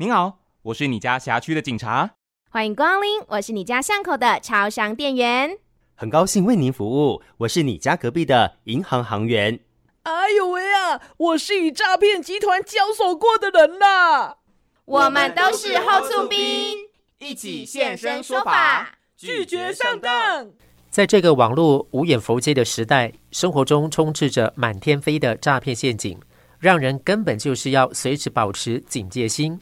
您好，我是你家辖区的警察。欢迎光临，我是你家巷口的超商店员。很高兴为您服务，我是你家隔壁的银行行员。哎呦喂啊，我是与诈骗集团交手过的人啦。我们都是后厝兵，一起现身说法，拒绝上当。在这个网络无远弗届的时代，生活中充斥着满天飞的诈骗陷阱，让人根本就是要随时保持警戒心。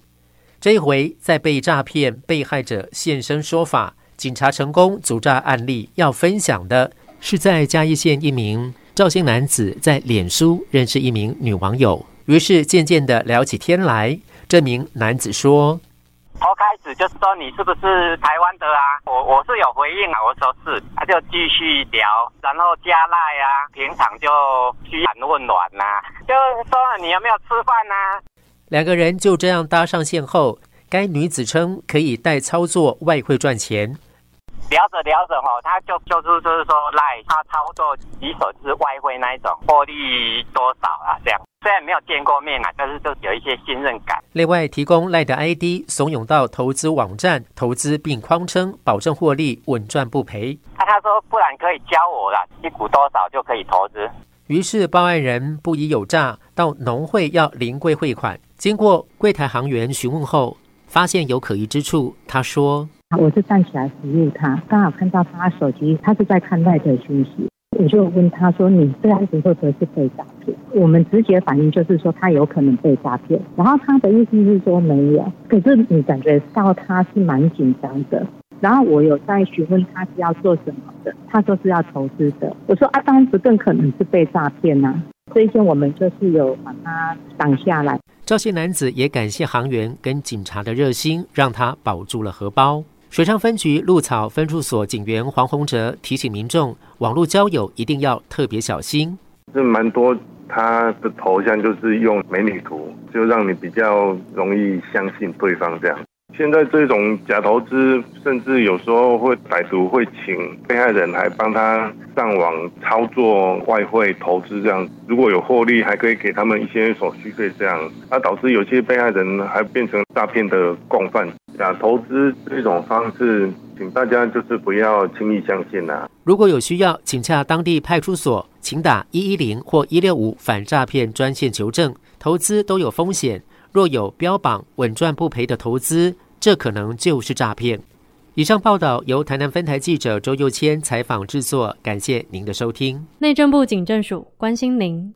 这一回，在被诈骗被害者现身说法，警察成功阻诈案例，要分享的是在嘉义县一名赵姓男子在脸书认识一名女网友，于是渐渐的聊起天来。这名男子说。头开始就是说，你是不是台湾的啊？我我是有回应啊，我说是，他就继续聊，然后加赖啊，平常就嘘寒问暖呐、啊，就说你有没有吃饭呐、啊？两个人就这样搭上线后，该女子称可以代操作外汇赚钱。聊着聊着哈，他就就是就是说赖他操作几手是外汇那一种，获利多少啊？这样虽然没有见过面啊，但是就有一些信任感。另外提供赖的 ID，怂恿到投资网站投资，并框称保证获利稳赚不赔。那、啊、他说不然可以教我啦，一股多少就可以投资。于是报案人不疑有诈，到农会要临柜汇款。经过柜台行员询问后，发现有可疑之处，他说。我是站起来服务他，刚好看到他手机，他是在看外的讯息，我就问他说：“你这样子会不会是被诈骗？”我们直觉反应就是说他有可能被诈骗，然后他的意思是说没有，可是你感觉到他是蛮紧张的。然后我有在询问他是要做什么的，他说是要投资的。我说啊，当时更可能是被诈骗呐，所以说我们就是有把他挡下来。赵姓男子也感谢航员跟警察的热心，让他保住了荷包。水上分局鹿草分处所警员黄宏哲提醒民众，网络交友一定要特别小心。这蛮多，他的头像就是用美女图，就让你比较容易相信对方这样。现在这种假投资，甚至有时候会歹徒会请被害人还帮他上网操作外汇投资这样，如果有获利，还可以给他们一些手续费这样，那导致有些被害人还变成诈骗的共犯。假投资这种方式，请大家就是不要轻易相信呐。如果有需要，请洽当地派出所，请打一一零或一六五反诈骗专线求证。投资都有风险。若有标榜稳赚不赔的投资，这可能就是诈骗。以上报道由台南分台记者周佑谦采访制作，感谢您的收听。内政部警政署关心您。